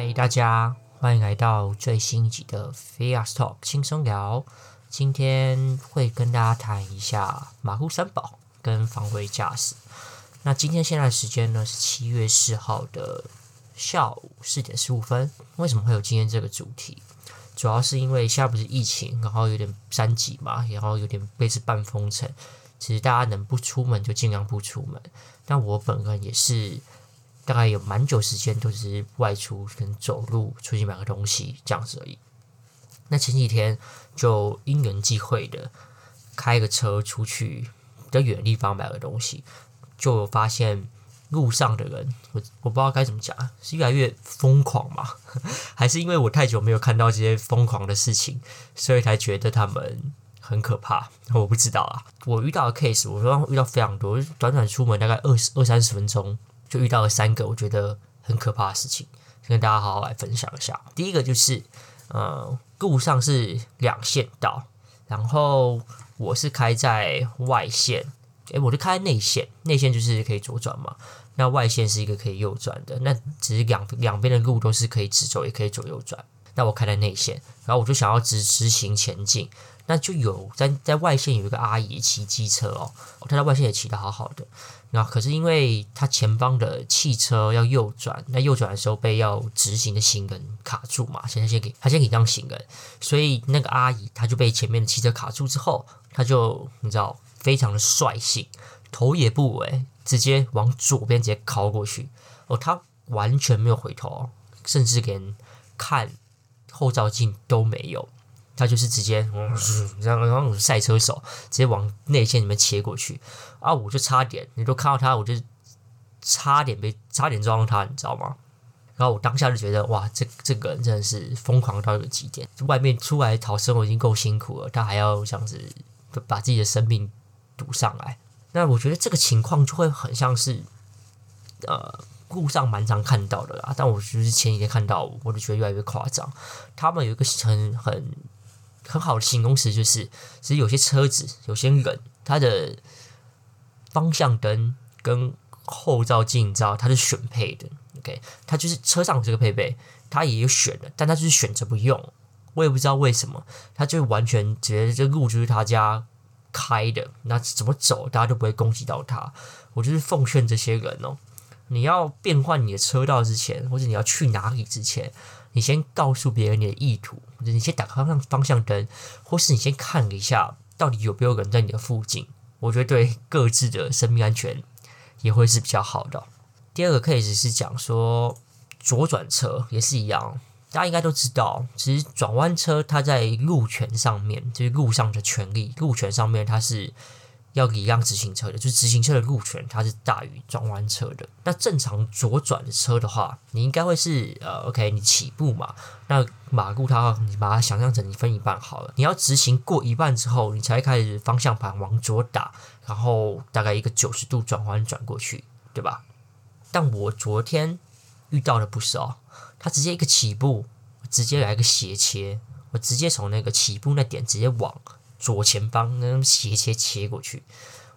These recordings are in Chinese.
嗨，大家欢迎来到最新一集的 Fast Talk 轻松聊。今天会跟大家谈一下马路三宝跟防伪驾驶。那今天现在时间呢是七月四号的下午四点十五分。为什么会有今天这个主题？主要是因为现在不是疫情，然后有点三级嘛，然后有点类似半封城。其实大家能不出门就尽量不出门。但我本人也是。大概有蛮久时间都是外出，跟走路出去买个东西这样子而已。那前几天就因缘际会的开个车出去比较远的地方买个东西，就发现路上的人，我我不知道该怎么讲，是越来越疯狂嘛？还是因为我太久没有看到这些疯狂的事情，所以才觉得他们很可怕？我不知道啊。我遇到的 case，我刚刚遇到非常多，短短出门大概二十二三十分钟。就遇到了三个我觉得很可怕的事情，跟大家好好来分享一下。第一个就是，呃，路上是两线道，然后我是开在外线，诶，我就开内线，内线就是可以左转嘛，那外线是一个可以右转的，那只是两两边的路都是可以直走，也可以左右转。那我开在内线，然后我就想要直直行前进，那就有在在外线有一个阿姨骑机车哦，她在外线也骑得好好的。那可是因为她前方的汽车要右转，那右转的时候被要直行的行人卡住嘛，现在先给他先给让行人，所以那个阿姨她就被前面的汽车卡住之后，她就你知道非常的率性，头也不回，直接往左边直接靠过去，哦，她完全没有回头，甚至连看后照镜都没有。他就是直接，然后然后赛车手直接往内线里面切过去，啊，我就差点，你都看到他，我就差点被差点撞到他，你知道吗？然后我当下就觉得，哇，这这个人真的是疯狂到一个极点，外面出来讨生活已经够辛苦了，他还要这样子把自己的生命赌上来。那我觉得这个情况就会很像是，呃。路上蛮常看到的啦，但我就是前几天看到，我就觉得越来越夸张。他们有一个很很很好的形容词，就是其实有些车子、有些人，他的方向灯跟后照镜，你知道，它是选配的。OK，他就是车上这个配备，他也有选的，但他就是选择不用。我也不知道为什么，他就完全觉得这路就是他家开的，那怎么走大家都不会攻击到他。我就是奉劝这些人哦。你要变换你的车道之前，或者你要去哪里之前，你先告诉别人你的意图，你先打开方方向灯，或是你先看一下到底有没有人在你的附近。我觉得对各自的生命安全也会是比较好的。第二个 case 是讲说左转车也是一样，大家应该都知道，其实转弯车它在路权上面，就是路上的权利，路权上面它是。要礼让直行车的，就是直行车的路权，它是大于转弯车的。那正常左转的车的话，你应该会是呃，OK，你起步嘛，那马路它，你把它想象成你分一半好了，你要直行过一半之后，你才开始方向盘往左打，然后大概一个九十度转弯转过去，对吧？但我昨天遇到的不是哦，他直接一个起步，直接来个斜切，我直接从那个起步那点直接往。左前方那斜切切过去，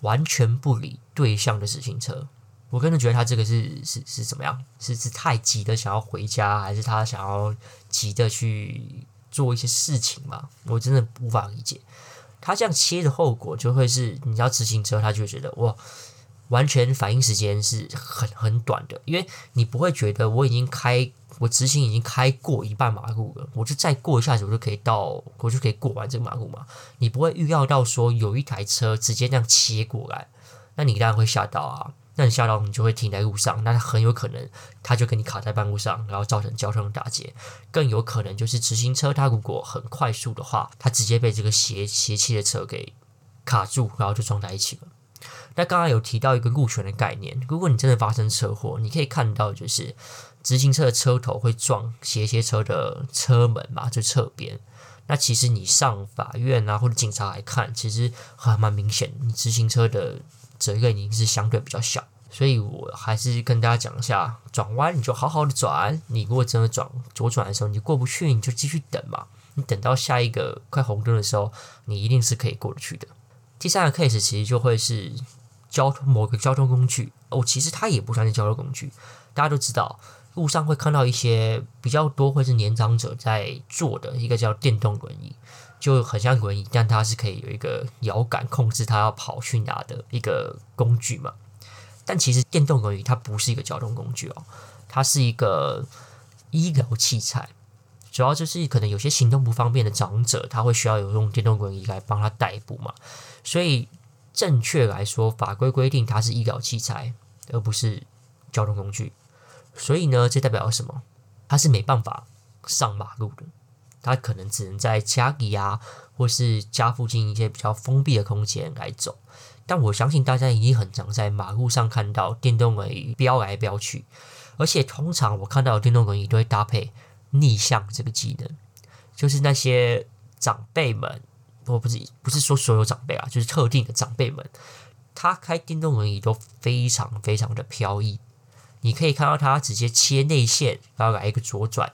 完全不理对向的自行车。我真的觉得他这个是是是怎么样？是是太急的想要回家，还是他想要急的去做一些事情吗？我真的无法理解。他这样切的后果就会是，你要自行车，他就会觉得哇，完全反应时间是很很短的，因为你不会觉得我已经开。我直行已经开过一半马路了，我就再过一下子，我就可以到，我就可以过完这个马路嘛。你不会预料到说有一台车直接这样切过来，那你当然会吓到啊。那你吓到，你就会停在路上，那很有可能他就跟你卡在半路上，然后造成交通打结。更有可能就是直行车，它如果很快速的话，它直接被这个斜斜切的车给卡住，然后就撞在一起了。那刚刚有提到一个路权的概念，如果你真的发生车祸，你可以看到就是。直行车的车头会撞斜切车的车门嘛，就侧边。那其实你上法院啊或者警察来看，其实还蛮明显，你直行车的责任已经是相对比较小。所以我还是跟大家讲一下，转弯你就好好的转。你如果真的转左转的时候你过不去，你就继续等嘛。你等到下一个快红灯的时候，你一定是可以过得去的。第三个 case 其实就会是交通某个交通工具哦，其实它也不算是交通工具。大家都知道。路上会看到一些比较多会是年长者在坐的一个叫电动轮椅，就很像轮椅，但它是可以有一个摇杆控制它要跑去哪的一个工具嘛。但其实电动轮椅它不是一个交通工具哦，它是一个医疗器材，主要就是可能有些行动不方便的长者，他会需要有用电动轮椅来帮他代步嘛。所以正确来说，法规规定它是医疗器材，而不是交通工具。所以呢，这代表什么？它是没办法上马路的，它可能只能在家里啊，或是家附近一些比较封闭的空间来走。但我相信大家已经很常在马路上看到电动轮椅飙来飙去，而且通常我看到的电动轮椅都会搭配逆向这个技能，就是那些长辈们，我不是不是说所有长辈啊，就是特定的长辈们，他开电动轮椅都非常非常的飘逸，你可以看到它直接切内线，然后来一个左转，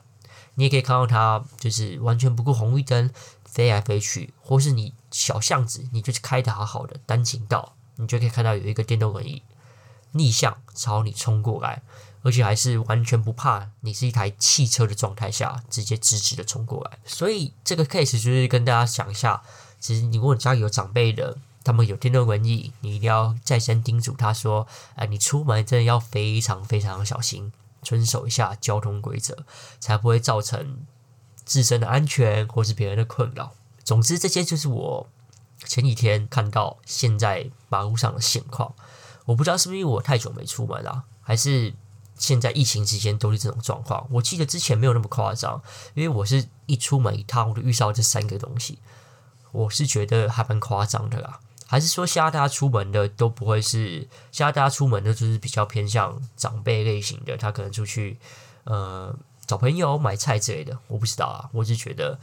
你也可以看到它就是完全不顾红绿灯。飞来飞去，或是你小巷子，你就是开的好好的单行道，你就可以看到有一个电动轮椅逆向朝你冲过来，而且还是完全不怕你是一台汽车的状态下，直接直直的冲过来。所以这个 case 就是跟大家讲一下，其实你如果家里有长辈的，他们有电动轮椅，你一定要再三叮嘱他说：“哎，你出门真的要非常非常小心，遵守一下交通规则，才不会造成。”自身的安全，或是别人的困扰。总之，这些就是我前几天看到现在马路上的现况。我不知道是不是因为我太久没出门了，还是现在疫情期间都是这种状况。我记得之前没有那么夸张，因为我是一出门一趟我就遇到这三个东西，我是觉得还蛮夸张的啦。还是说，现在大家出门的都不会是现在大家出门的，就是比较偏向长辈类型的，他可能出去呃。找朋友买菜之类的，我不知道啊。我只觉得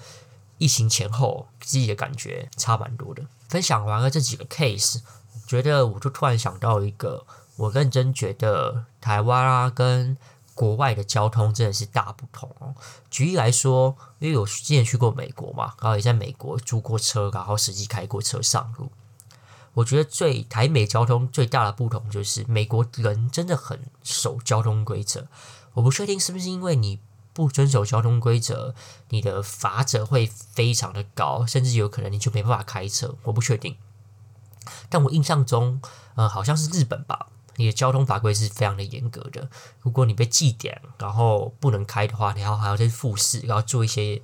疫情前后自己的感觉差蛮多的。分享完了这几个 case，觉得我就突然想到一个，我认真觉得台湾啊跟国外的交通真的是大不同哦。举例来说，因为我之前去过美国嘛，然后也在美国租过车，然后实际开过车上路。我觉得最台美交通最大的不同就是美国人真的很守交通规则。我不确定是不是因为你。不遵守交通规则，你的罚则会非常的高，甚至有可能你就没办法开车。我不确定，但我印象中，呃，好像是日本吧，你的交通法规是非常的严格的。如果你被记点，然后不能开的话，你要还要再复试，然后做一些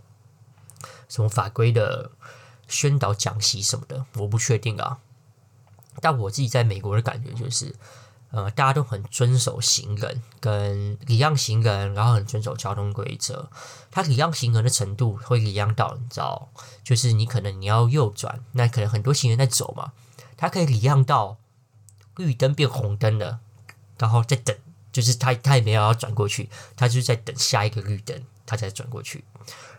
什么法规的宣导讲习什么的。我不确定啊，但我自己在美国的感觉就是。呃，大家都很遵守行人跟礼让行人，然后很遵守交通规则。他礼让行人的程度会礼让到，你知道，就是你可能你要右转，那可能很多行人在走嘛，他可以礼让到绿灯变红灯了，然后再等，就是他他也没有要转过去，他就是在等下一个绿灯，他才转过去。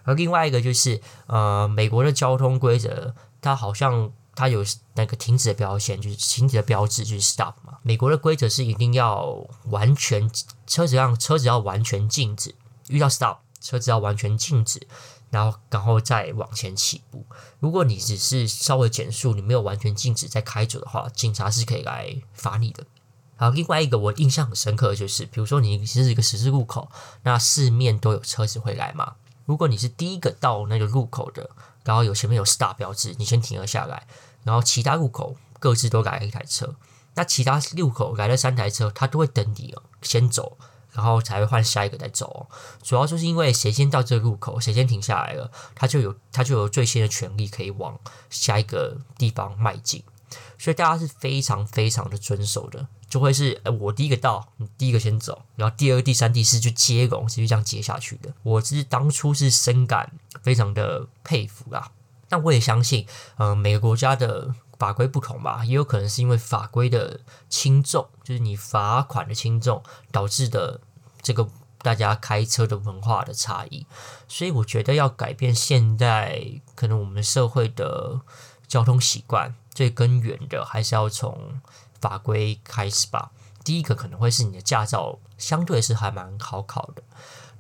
而另外一个就是，呃，美国的交通规则，它好像。它有那个停止的标线，就是停止的标志，就是 stop 嘛。美国的规则是一定要完全车子让车子要完全静止，遇到 stop 车子要完全静止，然后然后再往前起步。如果你只是稍微减速，你没有完全静止再开走的话，警察是可以来罚你的。好，另外一个我印象很深刻的就是，比如说你是一个十字路口，那四面都有车子会来嘛。如果你是第一个到那个路口的。然后有前面有 stop 标志，你先停了下来。然后其他路口各自都来一台车，那其他路口来了三台车，他都会等你先走，然后才会换下一个再走。主要就是因为谁先到这个路口，谁先停下来了，他就有他就有最先的权利可以往下一个地方迈进。所以大家是非常非常的遵守的。就会是，呃，我第一个到，你第一个先走，然后第二、第三、第四就接龙，继续这样接下去的。我其实当初是深感非常的佩服啦，但我也相信，嗯、呃，每个国家的法规不同吧，也有可能是因为法规的轻重，就是你罚款的轻重导致的这个大家开车的文化的差异。所以我觉得要改变现在可能我们社会的交通习惯，最根源的还是要从。法规开始吧。第一个可能会是你的驾照相对是还蛮好考的。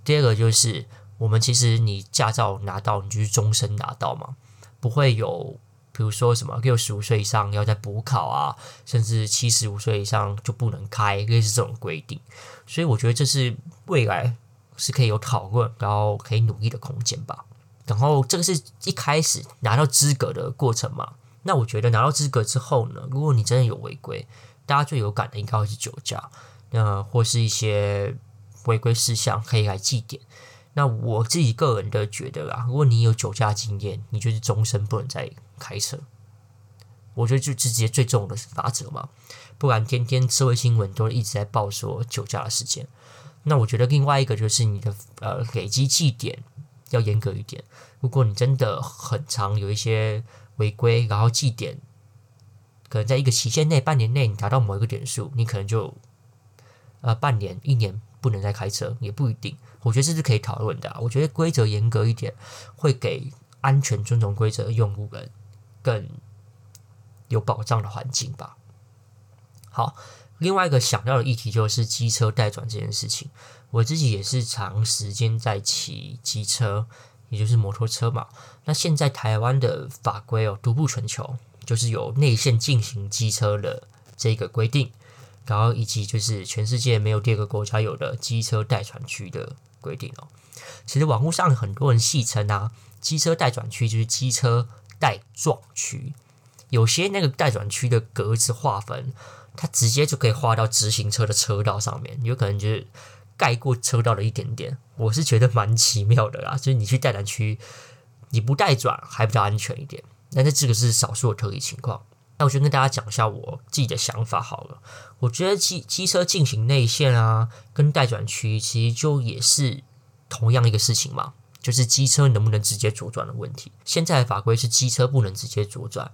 第二个就是我们其实你驾照拿到，你就是终身拿到嘛，不会有比如说什么六十五岁以上要再补考啊，甚至七十五岁以上就不能开，类似这种规定。所以我觉得这是未来是可以有讨论，然后可以努力的空间吧。然后这个是一开始拿到资格的过程嘛。那我觉得拿到资格之后呢，如果你真的有违规，大家最有感的应该会是酒驾，那或是一些违规事项可以来记点。那我自己个人的觉得啊，如果你有酒驾经验，你就是终身不能再开车。我觉得就直接最重的法则嘛，不然天天社会新闻都一直在报说酒驾的事件。那我觉得另外一个就是你的呃累积记点要严格一点。如果你真的很常有一些违规，然后记点，可能在一个期限内，半年内你达到某一个点数，你可能就呃半年、一年不能再开车，也不一定。我觉得这是可以讨论的。我觉得规则严格一点，会给安全遵从规则的用户们更有保障的环境吧。好。另外一个想到的议题就是机车待转这件事情，我自己也是长时间在骑机车，也就是摩托车嘛。那现在台湾的法规哦，独步全球，就是有内线进行机车的这个规定，然后以及就是全世界没有第二个国家有的机车待转区的规定哦。其实网络上很多人戏称啊，机车待转区就是机车待撞区，有些那个待转区的格子划分。它直接就可以划到直行车的车道上面，有可能就是盖过车道的一点点。我是觉得蛮奇妙的啦，就是你去待转区，你不带转还比较安全一点。但是这个是少数的特例情况。那我就跟大家讲一下我自己的想法好了。我觉得机机车进行内线啊，跟待转区其实就也是同样一个事情嘛，就是机车能不能直接左转的问题。现在的法规是机车不能直接左转，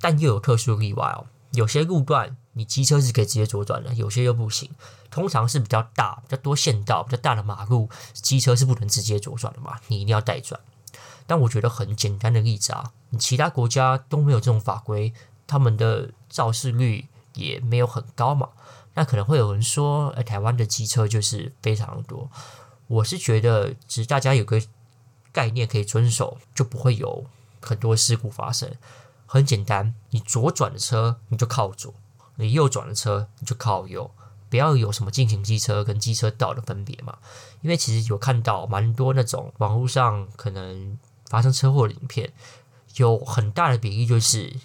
但又有特殊例外哦。有些路段你机车是可以直接左转的，有些又不行。通常是比较大、比较多线道、比较大的马路，机车是不能直接左转的嘛，你一定要带转。但我觉得很简单的例子啊，你其他国家都没有这种法规，他们的肇事率也没有很高嘛。那可能会有人说，哎，台湾的机车就是非常多。我是觉得，只是大家有个概念可以遵守，就不会有很多事故发生。很简单，你左转的车你就靠左，你右转的车你就靠右，不要有什么进行机车跟机车道的分别嘛。因为其实有看到蛮多那种网络上可能发生车祸的影片，有很大的比例就是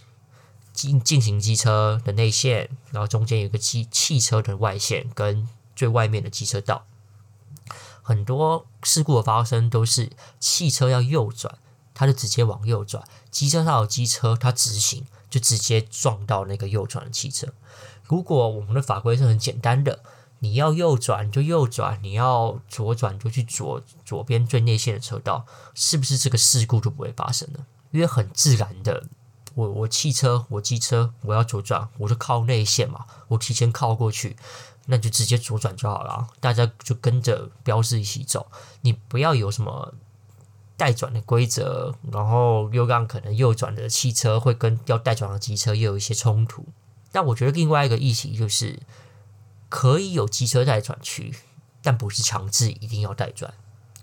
进进行机车的内线，然后中间有个机汽车的外线跟最外面的机车道，很多事故的发生都是汽车要右转。他就直接往右转，机车上有机车，他直行就直接撞到那个右转的汽车。如果我们的法规是很简单的，你要右转就右转，你要左转就去左左边最内线的车道，是不是这个事故就不会发生了？因为很自然的，我我汽车我机车我要左转，我就靠内线嘛，我提前靠过去，那就直接左转就好了，大家就跟着标志一起走，你不要有什么。待转的规则，然后又让可能右转的汽车会跟要待转的机车又有一些冲突。但我觉得另外一个议题就是，可以有机车待转区，但不是强制一定要待转。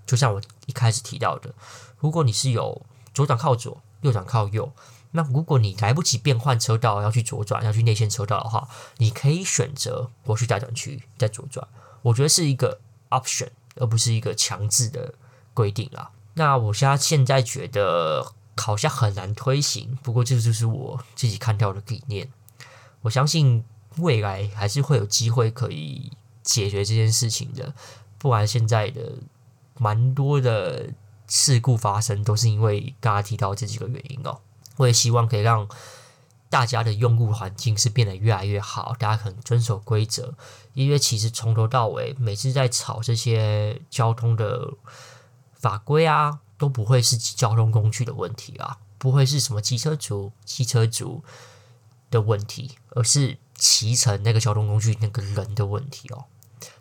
就像我一开始提到的，如果你是有左转靠左，右转靠右，那如果你来不及变换车道要去左转，要去内线车道的话，你可以选择过去待转区再左转。我觉得是一个 option，而不是一个强制的规定啦。那我现在现在觉得好像很难推行，不过这就是我自己看到的理念。我相信未来还是会有机会可以解决这件事情的，不然现在的蛮多的事故发生都是因为刚刚提到这几个原因哦。我也希望可以让大家的用路环境是变得越来越好，大家可能遵守规则，因为其实从头到尾每次在吵这些交通的。法规啊，都不会是交通工具的问题啊，不会是什么机车族、汽车族的问题，而是骑乘那个交通工具那个人的问题哦。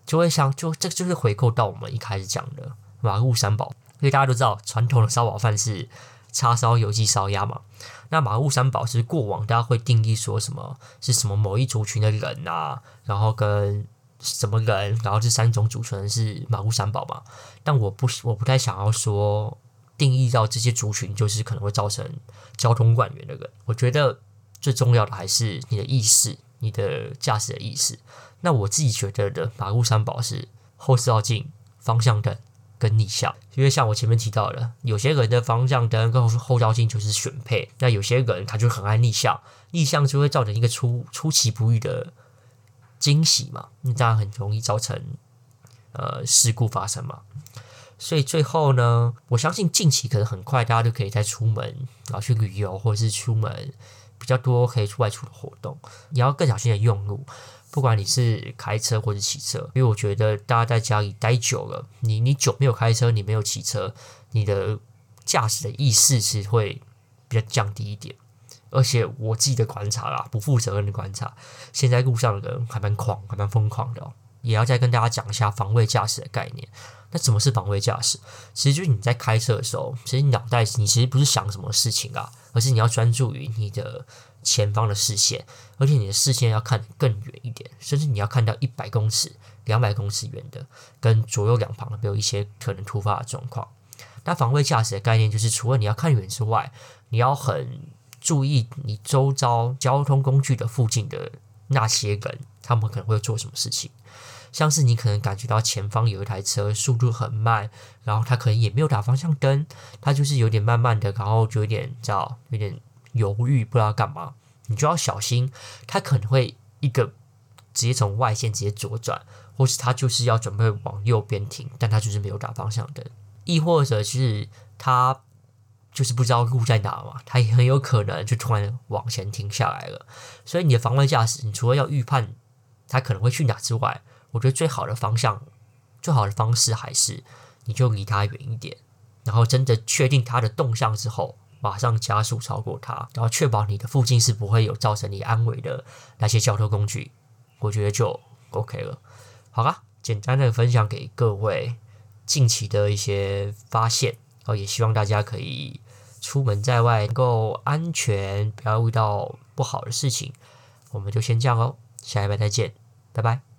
就会想，就这就是回扣到我们一开始讲的马路三宝，因为大家都知道，传统的烧饱饭是叉烧、油鸡、烧鸭嘛。那马路三宝是过往大家会定义说什么是什么某一族群的人啊，然后跟。什么人？然后这三种组成是马路三宝嘛？但我不，我不太想要说定义到这些族群就是可能会造成交通乱源的人。我觉得最重要的还是你的意识，你的驾驶的意识。那我自己觉得的马路三宝是后视镜、方向灯跟逆向。因为像我前面提到的，有些人的方向灯跟后照镜就是选配，那有些人他就很爱逆向，逆向就会造成一个出出其不意的惊喜嘛，那这样很容易造成呃事故发生嘛。所以最后呢，我相信近期可能很快大家都可以再出门，然后去旅游或者是出门比较多可以出外出的活动，你要更小心的用路。不管你是开车或者骑车，因为我觉得大家在家里待久了，你你久没有开车，你没有骑车，你的驾驶的意识是会比较降低一点。而且我自己的观察啦，不负责任的观察，现在路上的人还蛮狂，还蛮疯狂的。也要再跟大家讲一下防卫驾驶的概念。那什么是防卫驾驶？其实就是你在开车的时候，其实你脑袋你其实不是想什么事情啊，而是你要专注于你的前方的视线，而且你的视线要看更远一点，甚至你要看到一百公尺、两百公尺远的，跟左右两旁有没有一些可能突发的状况。那防卫驾驶的概念就是，除了你要看远之外，你要很注意你周遭交通工具的附近的那些人，他们可能会做什么事情。像是你可能感觉到前方有一台车速度很慢，然后他可能也没有打方向灯，他就是有点慢慢的，然后就有点叫有点犹豫，不知道干嘛，你就要小心，他可能会一个直接从外线直接左转，或是他就是要准备往右边停，但他就是没有打方向灯，亦或者是他就是不知道路在哪嘛，他也很有可能就突然往前停下来了。所以你的防卫驾驶，你除了要预判他可能会去哪之外，我觉得最好的方向，最好的方式还是你就离他远一点，然后真的确定他的动向之后，马上加速超过他，然后确保你的附近是不会有造成你安危的那些交通工具，我觉得就 OK 了。好啦，简单的分享给各位近期的一些发现，哦也希望大家可以出门在外能够安全，不要遇到不好的事情。我们就先这样喽，下一拜再见，拜拜。